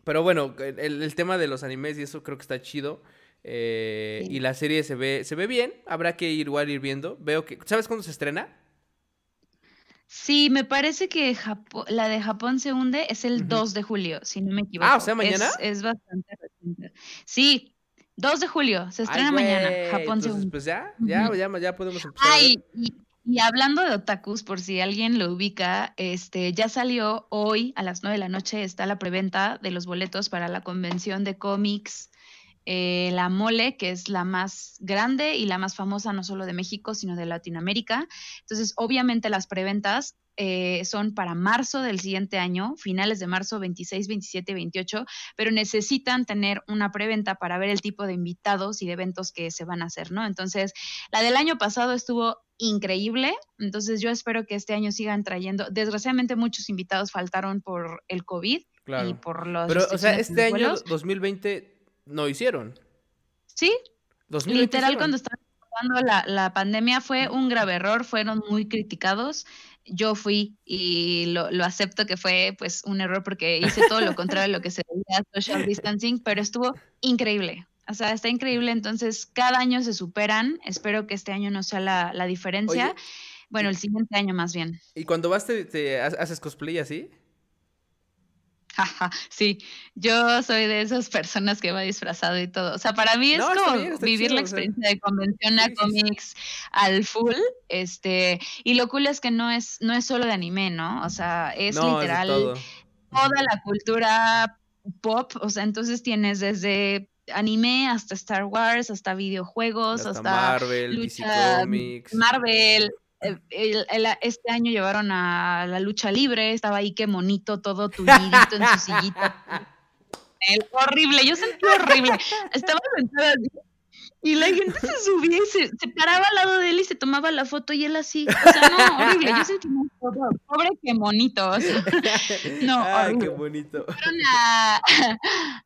Pero bueno, el, el tema de los animes y eso creo que está chido. eh, Sí. Y la serie se ve, se ve bien. Habrá que ir igual ir viendo. Veo que. ¿Sabes cuándo se estrena? Sí, me parece que Japo- la de Japón se hunde es el Ujú. 2 de julio, si no me equivoco. Ah, o sea, ¿mañana? Es, es bastante reciente. Sí, 2 de julio, se Ay, estrena mañana. Japón entonces. Pues ya, ya, ya, ya podemos empezar. Ay, y, y hablando de otakus, por si alguien lo ubica, este, ya salió hoy a las 9 de la noche, está la preventa de los boletos para la convención de cómics, eh, la Mole, que es la más grande y la más famosa no solo de México, sino de Latinoamérica. Entonces, obviamente las preventas eh, son para marzo del siguiente año, finales de marzo 26, 27, 28, pero necesitan tener una preventa para ver el tipo de invitados y de eventos que se van a hacer, ¿no? Entonces, la del año pasado estuvo increíble, entonces yo espero que este año sigan trayendo. Desgraciadamente muchos invitados faltaron por el COVID y por los Pero, o sea, este año vuelos. 2020 no hicieron. Sí, 2020 literal hicieron. cuando estaba pasando la, la pandemia fue un grave error, fueron muy criticados. Yo fui y lo, lo acepto que fue pues un error porque hice todo lo contrario de lo que se debía social distancing, pero estuvo increíble. O sea, está increíble, entonces cada año se superan. Espero que este año no sea la, la diferencia. Oye, bueno, el siguiente año más bien. ¿Y cuando vas te, te ha- haces cosplay así? Sí, yo soy de esas personas que va disfrazado y todo. O sea, para mí es No, como bien, vivir chido, la o sea. experiencia de convención a cómics al full, este, y lo cool es que no es, no es solo de anime, ¿no? O sea, es no, literal toda la cultura pop, o sea, entonces tienes desde anime hasta Star Wars, hasta videojuegos, Hasta hasta Marvel, DC lucha, Comics. Marvel. Eh, el- el- este año llevaron a la lucha libre, estaba ahí que monito, todo tullidito en su sillita. Horrible, yo sentí horrible. Estaba sentada y la gente se subía y se, se paraba al lado de él y se tomaba la foto y él así. O sea, no, horrible. Yo sentí muy. Pobre que monito. o sea, no, Ay, qué bonito. fueron a,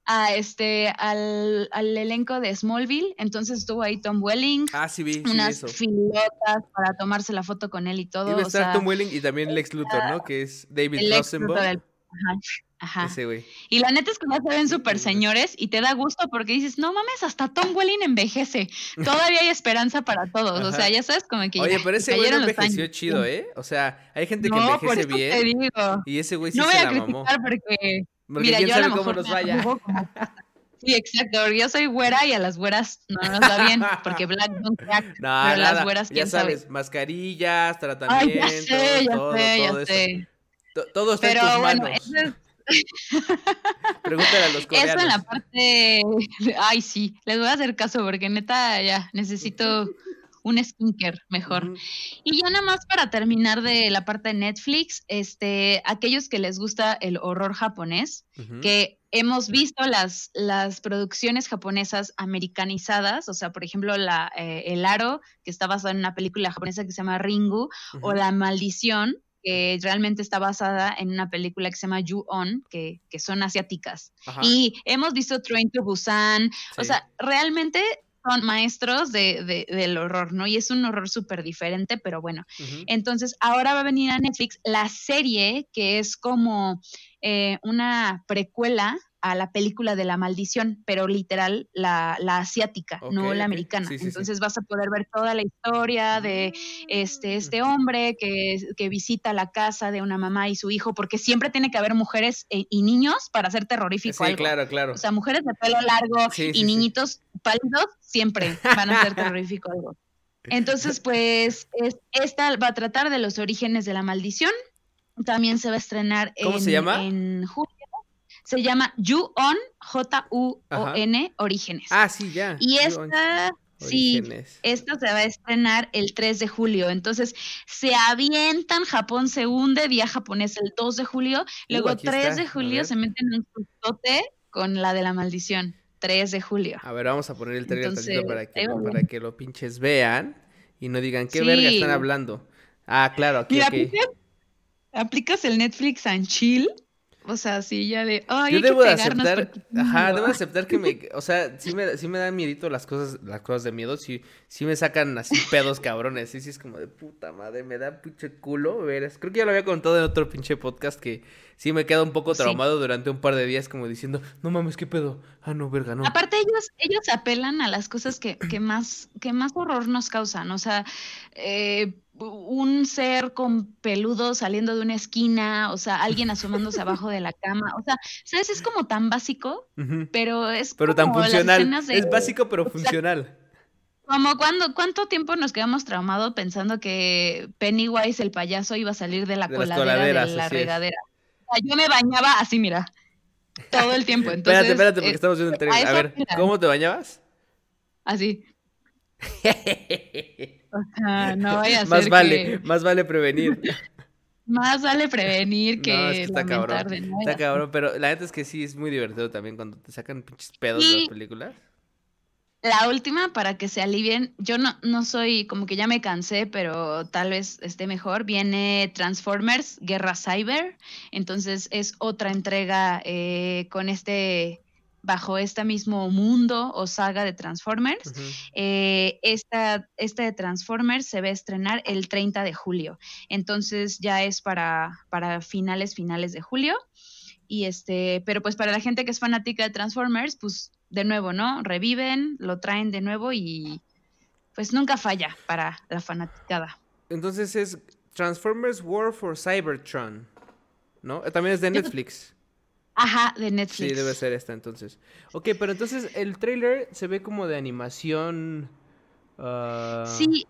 a este, al, al elenco de Smallville. Entonces estuvo ahí Tom Welling, Ah, sí vi, sí unas eso. filotas para tomarse la foto con él y todo. Iba a o estar sea, Tom Welling y también Lex Luthor, ¿no? Que es David el éxito Rosenbaum. del. Ajá, ajá. Ese güey. Y la neta es que ya se ven súper señores y te da gusto porque dices, no mames, hasta Tom Welling envejece. Todavía hay esperanza para todos. O sea, Ajá. ya sabes, como que Oye, ya pero ese güey no envejeció años. chido, ¿eh? O sea, hay gente que No, por envejece eso te bien digo. y ese güey sí No voy se a la mamó. porque Porque Mira, yo a lo sabe cómo mejor nos vaya. como- Sí, exacto, porque yo soy güera y a las güeras no nos va bien, porque black don't crack, No, pero nada, las güeras, ya quién sabe. sabes, mascarillas, Ay, tratamientos, ya sé, ya todo, sé, ya eso. sé. To- Todo está Pero en tus bueno, manos. eso, es- Pregúntale a los eso coreanos. en la parte... Ay, sí, les voy a hacer caso porque neta ya necesito un skincare mejor. Y ya nada más para terminar de la parte de Netflix, este, aquellos que les gusta el horror japonés, que hemos visto las, las producciones japonesas americanizadas, o sea, por ejemplo, la, eh, El Aro, que está basada en una película japonesa que se llama Ringu, o. La Maldición, que realmente está basada en una película que se llama Ju-On, que, que son asiáticas. Ajá, Y hemos visto Train to Busan, o sea, realmente son maestros de, de- del horror, ¿no? Y es un horror súper diferente, pero bueno. Entonces, ahora va a venir a Netflix la serie que es como eh, una precuela a la película de la maldición, pero literal la, la asiática, no la americana. Sí, sí, sí. Entonces vas a poder ver toda la historia de este, este hombre que, que visita la casa de una mamá y su hijo, porque siempre tiene que haber mujeres e- y niños para hacer terrorífico Sí, algo. claro, claro. O sea, mujeres de pelo largo y niñitos pálidos siempre van a hacer terrorífico algo. Entonces, pues, es- esta va a tratar de los orígenes de la maldición. También se va a estrenar ¿Cómo en, se llama? en julio. Se llama Ju-On, J-U-O-N, Orígenes. Ah, sí, ya. y esta, sí, esta se va a estrenar el 3 de julio. Entonces, se avientan, Japón se hunde, día japonés el 2 de julio. Luego, Uh, aquí 3 está, de julio se meten un sustote con la de la maldición. 3 de julio. A ver, vamos a poner el trailer tantito Entonces, para que, lo, para que lo pinches vean y no digan qué verga están hablando. Ah, claro, aquí. aplicas, aplicas el Netflix and chill. O sea, sí, ya de. Ay, Yo que debo de pegarnos aceptar, porque- ajá, debo de aceptar que me, o sea, sí me, sí me da miedito las cosas, las cosas de miedo, sí, sí me sacan así pedos cabrones, sí, sí es como de puta madre, me da pinche culo, veras. Creo que ya lo había contado en otro pinche podcast que sí me queda un poco Sí. traumado durante un par de días como diciendo, no mames, qué pedo, ah, no, verga, no. Aparte ellos, ellos apelan a las cosas que, que más, que más horror nos causan. O sea, eh, un ser con peludo saliendo de una esquina, o sea, alguien asomándose abajo de la cama, o sea, ¿sabes? Es como tan básico, pero es Pero tan funcional, es básico pero funcional. Como cuando, ¿cuánto tiempo nos quedamos traumados pensando que Pennywise, el payaso, iba a salir de la coladera de la regadera? O sea, yo me bañaba así, mira, todo el tiempo. Entonces, espérate, espérate, porque estamos viendo un tren. A ver, ¿cómo te bañabas? Así. no vaya a más vale, Más vale prevenir. Más vale prevenir que, no, está cabrón. está cabrón, pero la neta es que sí es muy divertido también cuando te sacan pinches pedos de las películas. La última, para que se alivien, yo no, no soy, como que ya me cansé, pero tal vez esté mejor, viene Transformers, Guerra Cyber, entonces es otra entrega eh, con este bajo este mismo mundo o saga de Transformers. Eh, esta, de Transformers se va a estrenar el 30 de julio. Entonces ya es para, para finales, finales de julio. Y este, pero pues para la gente que es fanática de Transformers, pues de nuevo, ¿no? Reviven, lo traen de nuevo y pues nunca falla para la fanaticada. Entonces es Transformers War for Cybertron, ¿no? También es de Netflix. Ajá, de Netflix. Sí, debe ser esta entonces. Ok, pero entonces el trailer se ve como de animación. Ah, sí.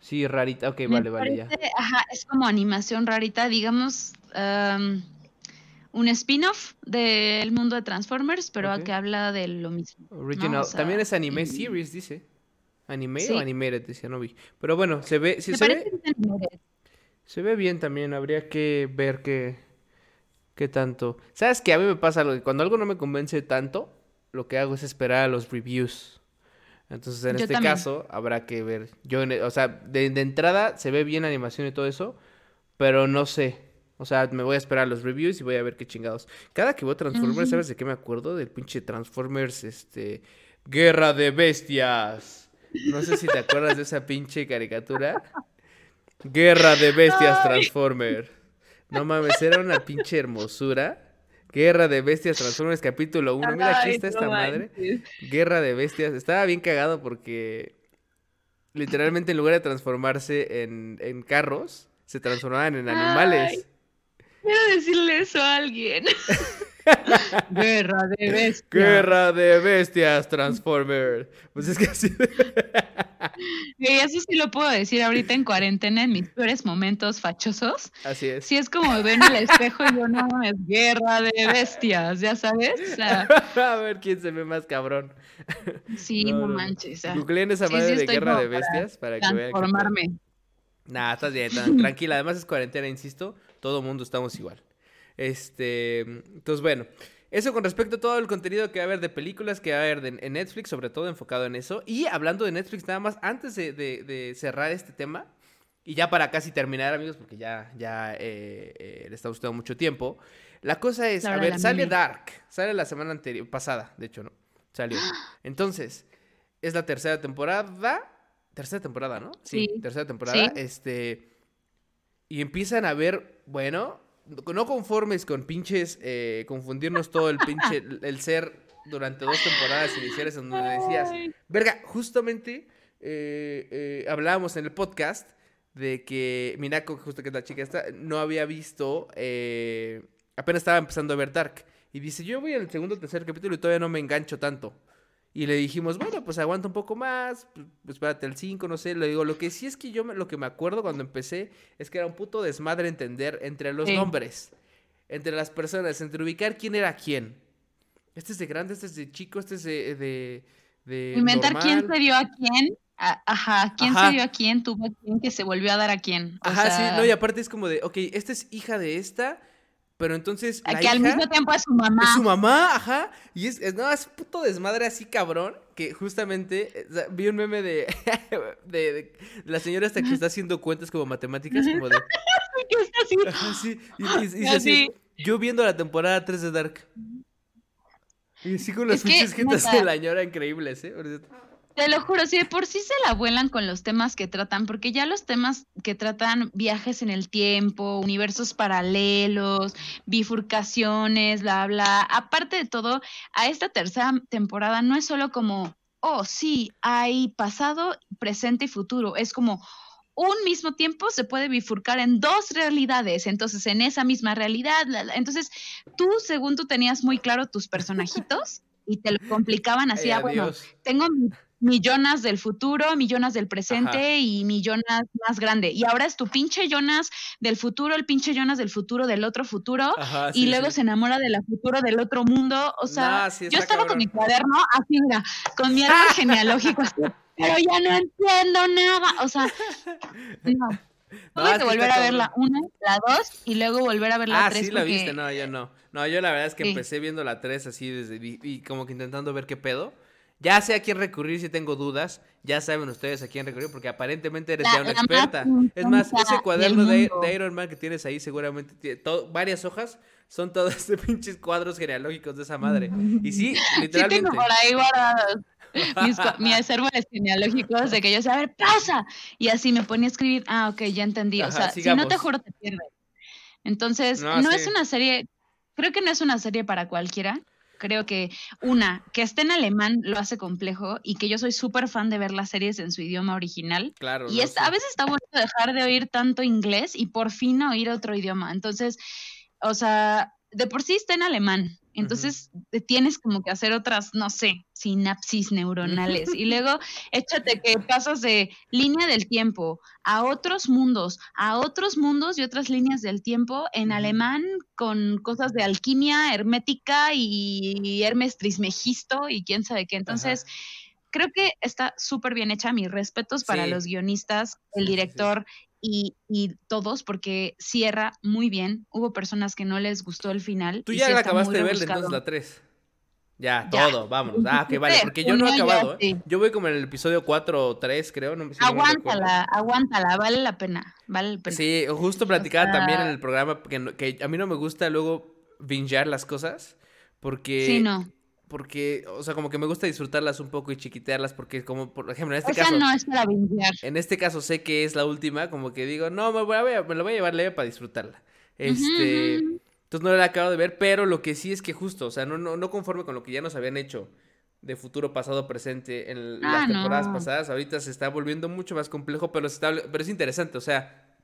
Sí, rarita. Ok, vale, vale, ya. Ajá, es como animación rarita, digamos. un spin-off del mundo de Transformers, pero que habla de lo mismo. Original. También es anime series, dice. ¿Anime o animated? Decía, no vi. Pero bueno, se ve. se, ve, se ve bien también. Habría que ver que ¿Qué tanto? ¿Sabes que A mí me pasa algo, que cuando algo no me convence tanto, lo que hago es esperar a los reviews. Entonces, en este caso, habrá que ver. Yo, o sea, de, entrada se ve bien animación y todo eso, pero no sé. O sea, me voy a esperar a los reviews y voy a ver qué chingados. Cada que voy a Transformers, ¿sabes de qué me acuerdo? Del pinche Transformers, este... Guerra de Bestias. No sé si te acuerdas de esa pinche caricatura. Guerra de Bestias Transformers. No mames, era una pinche hermosura. Guerra de Bestias Transformers capítulo 1. Mira, aquí está esta madre. Guerra de Bestias. Estaba bien cagado porque literalmente en lugar de transformarse en, en carros, se transformaban en animales. quiero decirle eso a alguien. Guerra de bestias. Guerra de bestias, Transformer. Pues es que así. eso sí lo puedo decir ahorita en cuarentena, en mis peores momentos fachosos. Así es. Sí, es como ver en el espejo y yo no es guerra de bestias, ya sabes. a ver quién se ve más cabrón. Sí, no, manches. Googleen esa madre de guerra de bestias para, que vean. Transformarme. Nah, estás bien, tranquila. Además es cuarentena, insisto. Todo mundo estamos igual. Este, entonces, bueno, eso con respecto a todo el contenido que va a haber de películas, que va a haber en Netflix, sobre todo enfocado en eso. Y hablando de Netflix, nada más, antes de, cerrar este tema, y ya para casi terminar, amigos, porque ya, ya eh, eh, le está gustando mucho tiempo. La cosa es, a ver, sale Dark, sale la semana anterior, pasada, de hecho, ¿no? Salió. Entonces, es la tercera temporada. Tercera temporada, ¿no? Sí, tercera temporada. Este. Y empiezan a ver, bueno, no conformes con pinches, eh, confundirnos todo el pinche, el ser durante dos temporadas iniciales en donde decías, verga, justamente eh, eh, hablábamos en el podcast de que Minako, justo que es la chica esta, no había visto, apenas estaba empezando a ver Dark. Y dice, yo voy al segundo o tercer capítulo y todavía no me engancho tanto. Y le dijimos, bueno, pues aguanta un poco más, pues, espérate al 5, no sé. Le digo, lo que sí es que yo me, lo que me acuerdo cuando empecé es que era un puto desmadre entender entre los nombres, entre las personas, entre ubicar quién era quién. Este es de grande, este es de chico, este es de. de, Inventar quién se dio a quién. Ajá, quién se dio a quién, tuvo a quién, que se volvió a dar a quién. Ajá, sí, no, y aparte es como de, ok, esta es hija de esta, pero entonces. La que al mismo tiempo es su mamá. Es su mamá, ajá. Y es, es, no, es puto desmadre así cabrón. Que justamente vi un meme de, de, la señora hasta que está haciendo cuentas como matemáticas, como de. ¿Qué está? Ajá, sí. Y, así, yo viendo la temporada 3 de Dark. Y sí con los pinches que, de la señora increíbles, ¿eh? Te lo juro, si de por sí se la vuelan con los temas que tratan, porque ya los temas que tratan viajes en el tiempo, universos paralelos, bifurcaciones, bla, bla, aparte de todo, a esta tercera temporada no es solo como, oh, sí, hay pasado, presente y futuro, es como, un mismo tiempo se puede bifurcar en dos realidades. Entonces, en esa misma realidad, entonces tú, según tú tenías muy claro tus personajitos y te lo complicaban así, ah, bueno, tengo millonas del futuro, millonas del presente y millonas más grande. Y ahora es tu pinche Jonas del futuro, el pinche Jonas del futuro del otro futuro, y luego se enamora de la futuro del otro mundo. O sea, yo estaba con mi cuaderno así, mira, con mi árbol genealógico, pero ya no entiendo nada. O sea, no. Tuve que volver a ver la una, la dos y luego volver a ver la ah, tres. Sí la viste, no, yo no. No, yo la verdad es que empecé viendo la tres así desde y como que intentando ver qué pedo. Ya sé a quién recurrir si tengo dudas. Ya saben ustedes a quién recurrir porque aparentemente eres ya una experta. Es más, ese cuaderno de, Iron Man que tienes ahí seguramente tiene varias hojas. Son todos de pinches cuadros genealógicos de esa madre. Y sí, literalmente. Sí tengo por ahí guardados. Mis, mi acervo genealógicos de que yo sé, a ver, pausa. Y así me ponía a escribir, ah, ok, ya entendí. o sea, si no te juro, te pierdes. Entonces, no, es una serie, creo que no es una serie para cualquiera. Creo que una, que esté en alemán lo hace complejo y que yo soy súper fan de ver las series en su idioma original. Claro. Y a veces está bueno dejar de oír tanto inglés y por fin oír otro idioma. Entonces, o sea, de por sí está en alemán. Entonces tienes como que hacer otras, no sé, sinapsis neuronales. y luego échate que pasas de línea del tiempo a otros mundos, a otros mundos y otras líneas del tiempo en alemán con cosas de alquimia hermética y Hermes Trismegisto y quién sabe qué. Entonces, creo que está súper bien hecha. Mis respetos para los guionistas, el director y, todos, porque cierra muy bien. Hubo personas que no les gustó el final. Tú ya la acabaste de ver entonces la 3. Ya, todo, vámonos. Ah, que vale, porque yo no he acabado, ¿eh? Yo voy como en el episodio 4 o 3, creo. No, aguántala, aguántala, vale la pena, vale la pena. Sí, justo platicaba también en el programa que, que a mí no me gusta luego bingear las cosas, porque... Sí, no porque, o sea, como que me gusta disfrutarlas un poco y chiquitearlas, porque como, por ejemplo, en este o caso... Sea, no es para En este caso sé que es la última, como que digo, no, me, voy a, me la voy a llevar leve para disfrutarla. Este... Entonces no la he acabado de ver, pero lo que sí es que justo, o sea, no, no, no conforme con lo que ya nos habían hecho de futuro, pasado, presente en las ah, temporadas pasadas, ahorita se está volviendo mucho más complejo, pero, está, pero es interesante, o sea,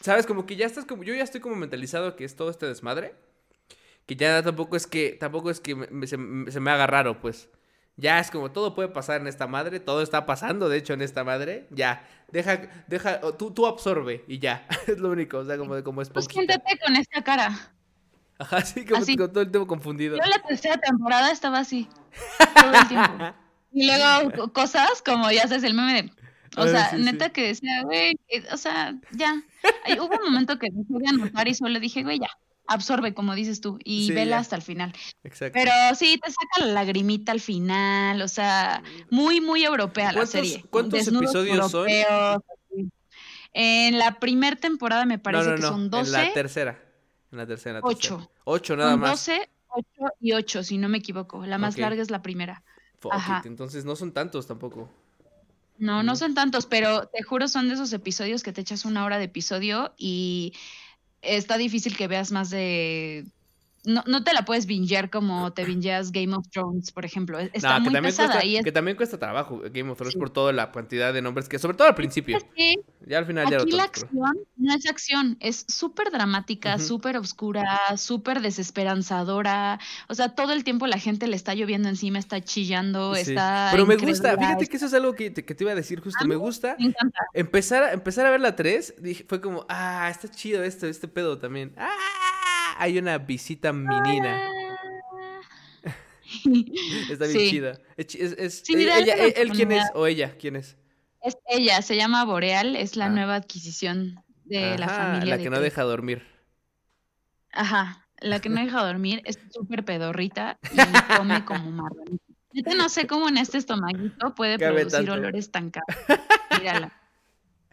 ¿sabes? Como que ya estás como, yo ya estoy como mentalizado que es todo este desmadre que ya tampoco es que, tampoco es que se, me haga raro, pues. Ya es como todo puede pasar en esta madre, todo está pasando, de hecho, en esta madre. Ya, deja, deja, tú, tú absorbe y ya. es lo único, o sea, como de como es Pues siéntate con esta cara. Ajá, sí, como con todo el tiempo confundido. Yo la tercera temporada estaba así. Todo el tiempo. Y luego cosas como ya sabes el meme de. O sea, neta que decía, güey, o sea, ya. hubo un momento que me fui a anotar y solo dije, güey, ya absorbe, como dices tú, y vela hasta el final. Exacto. Pero sí, te saca la lagrimita al final, o sea, muy, muy europea la serie. ¿Cuántos episodios son? En la primera temporada me parece que son 12. En la tercera. En la tercera. Ocho. Ocho nada más. 12, 8 y 8, si no me equivoco. La más larga es la primera. Ajá. Entonces no son tantos tampoco. No, no son tantos, pero te juro son de esos episodios que te echas una hora de episodio y está difícil que veas más de no, no te la puedes bingear como te bingeas Game of Thrones, por ejemplo. E, está muy pesada Que también cuesta trabajo Game of Thrones por toda la cantidad de nombres que, sobre todo al principio. ya al final aquí la acción no es acción, es súper dramática, súper oscura, súper desesperanzadora. O sea, todo el tiempo la gente le está lloviendo encima, está chillando, está. Pero me gusta, fíjate que eso es algo que te, que te iba a decir justo. me gusta. Me encanta. Empezar, empezar a ver la 3, dije, fue como, ah, está chido esto, este pedo también. ¡Ah! Hay una visita menina. Está bien chida. Es, ella, él, quién es o ella quién es. Es ella, se llama Boreal, es la ah. nueva adquisición de la familia. La que no deja dormir. Ajá, la que no deja dormir es súper pedorrita y come como marrón. Yo no sé cómo en este estomaguito puede producir olores tan caros. Mírala.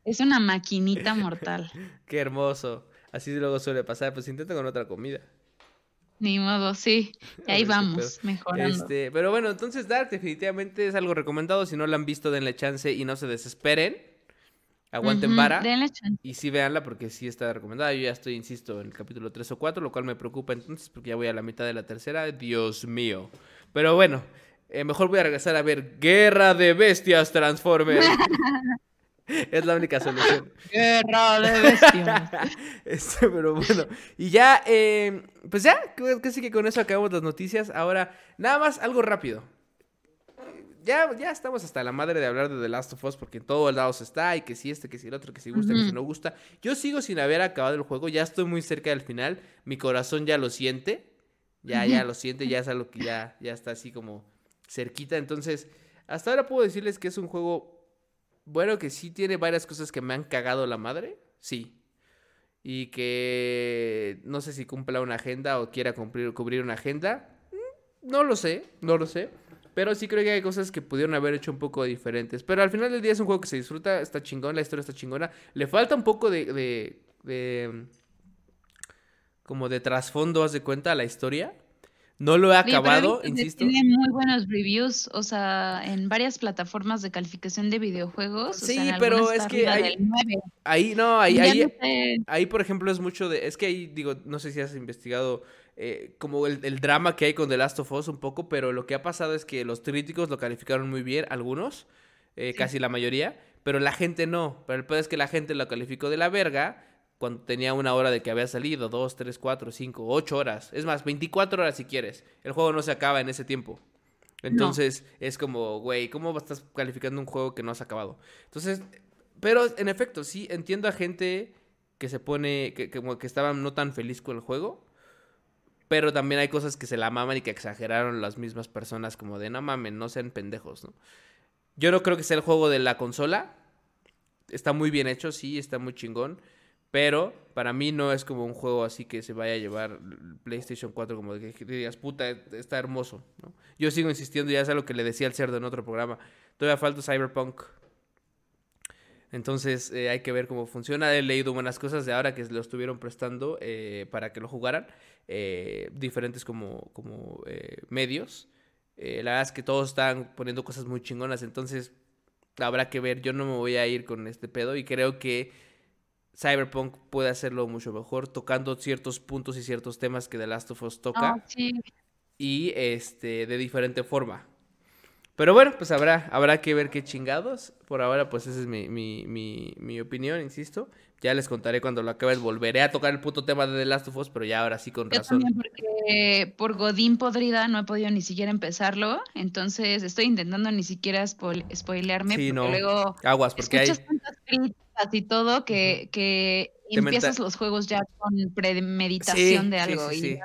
Es una maquinita mortal. Qué hermoso. Así luego suele pasar, pues intenta con otra comida. Ni modo, sí. Y ahí vamos, mejorando. Este, pero bueno, entonces Dark definitivamente es algo recomendado. Si no la han visto, denle chance y no se desesperen. Aguanten vara. Denle chance. Y sí, véanla porque sí está recomendada. Yo ya estoy, insisto, en el capítulo 3 o 4, lo cual me preocupa entonces porque ya voy a la mitad de la tercera. Dios mío. Pero bueno, eh, mejor voy a regresar a ver Guerra de Bestias Transformers. es la única solución. Guerra de bestias. Este, pero bueno, y ya, eh, pues ya, casi que con eso acabamos las noticias. Ahora, nada más algo rápido. Ya, ya estamos hasta la madre de hablar de The Last of Us porque en todos lados está y que si este, que si el otro, que si gusta, que si no gusta. Yo sigo sin haber acabado el juego, ya estoy muy cerca del final, mi corazón ya lo siente, ya, ya lo siente, ya es algo que ya, ya está así como cerquita. Entonces, hasta ahora puedo decirles que es un juego, bueno, que sí tiene varias cosas que me han cagado la madre, sí. Y que no sé si cumpla una agenda o quiera cumplir, cubrir una agenda. Mm, No lo sé, no lo sé. Pero sí creo que hay cosas que pudieron haber hecho un poco diferentes. Pero al final del día es un juego que se disfruta, está chingón, la historia está chingona. Le falta un poco de... de, de como de trasfondo, haz de cuenta, a la historia. No lo he acabado, insisto. Tiene muy buenos reviews, o sea, en varias plataformas de calificación de videojuegos. o sea, Sí, pero es que 9. Ahí, no, ahí, ahí, no sé. Ahí, por ejemplo, es mucho de. Es que ahí, digo, no sé si has investigado eh, como el, el drama que hay con The Last of Us un poco, pero lo que ha pasado es que los críticos lo calificaron muy bien, algunos, eh, Sí. casi la mayoría, pero la gente no. Pero el peor es que la gente lo calificó de la verga cuando tenía una hora de que había salido, dos, tres, cuatro, cinco, ocho horas. Es más, 24 horas si quieres. El juego no se acaba en ese tiempo. Entonces es como, güey, ¿cómo estás calificando un juego que no has acabado? Entonces, pero en efecto, sí, entiendo a gente que se pone, que, que como que estaban no tan feliz con el juego, pero también hay cosas que se la maman y que exageraron las mismas personas, como de no mamen, no sean pendejos, ¿no? Yo no creo que sea el juego de la consola, está muy bien hecho, sí, está muy chingón, pero para mí no es como un juego así que se vaya a llevar PlayStation 4 como que digas, puta, está hermoso, ¿no? Yo sigo insistiendo, ya es algo que le decía al cerdo en otro programa, todavía falta Cyberpunk. Entonces eh, hay que ver cómo funciona. He leído buenas cosas de ahora que lo estuvieron prestando eh, para que lo jugaran. eh, diferentes como, como medios. La verdad es que todos están poniendo cosas muy chingonas. Entonces habrá que ver. Yo no me voy a ir con este pedo. Y creo que Cyberpunk puede hacerlo mucho mejor. Tocando ciertos puntos y ciertos temas que The Last of Us toca. Sí. Y este de diferente forma. Pero bueno, pues habrá, habrá que ver qué chingados. Por ahora, pues esa es mi, mi, mi, mi opinión, insisto. Ya les contaré cuando lo acabes. Volveré a tocar el puto tema de The Last of Us, pero ya ahora sí con Yo razón. también porque por Godín podrida no he podido ni siquiera empezarlo, entonces estoy intentando ni siquiera spoil- spoilearme Sí, porque no. luego Aguas, porque hay. tantas y todo que, que empiezas los juegos ya con Sí, premeditación de sí, algo sí, y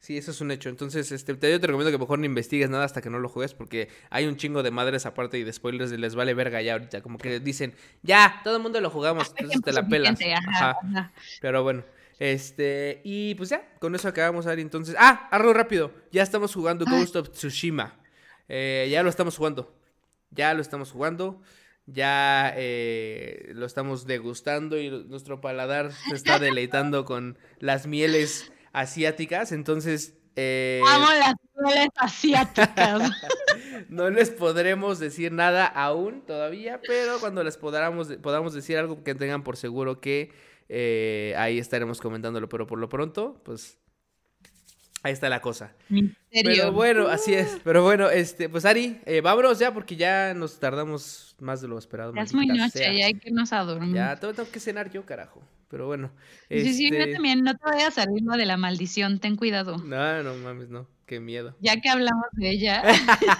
sí. eso es un hecho. Entonces, este, te, yo te recomiendo que mejor no investigues nada hasta que no lo juegues, porque hay un chingo de madres aparte y de spoilers y les vale verga ya ahorita. Como que dicen, ya, todo el mundo lo jugamos, entonces te la pelas. ajá, Ajá. Pero bueno, este, y pues ya, con eso acabamos, Ari. Entonces, ah, algo rápido, ya estamos jugando Ay. Ghost of Tsushima. Eh, ya lo estamos jugando, ya lo estamos jugando, ya eh, lo estamos degustando y nuestro paladar se está deleitando con las mieles asiáticas. Entonces, eh, Amo las mujeres asiáticas. no les podremos decir nada aún todavía, pero cuando les podamos, podamos decir algo que tengan por seguro que eh, ahí estaremos comentándolo, pero por lo pronto, pues ahí está la cosa. Misterio. Pero bueno, así es. Pero bueno, este, pues Ari, eh, vámonos ya porque ya nos tardamos más de lo esperado. Ya es muy noche, sea. ya hay que irnos a dormir. Ya, tengo, tengo que cenar yo, carajo. Pero bueno. Sí, sí, yo este, también, no te vayas a salir de la maldición, ten cuidado. No, no mames, no. Qué miedo. Ya que hablamos de ella,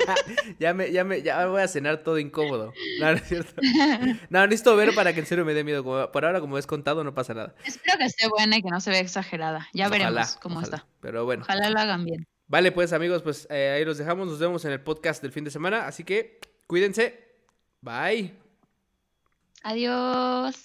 ya me, ya me, ya voy a cenar todo incómodo. No, no es cierto. No, necesito ver para que en serio me dé miedo. Como- por ahora, como es contado, no pasa nada. espero que esté buena y que no se vea exagerada. Ya Ojalá, veremos cómo ojalá. está. Pero bueno. Ojalá lo hagan bien. Vale, pues amigos, pues eh, ahí los dejamos. Nos vemos en el podcast del fin de semana. Así que cuídense. Bye. Adiós.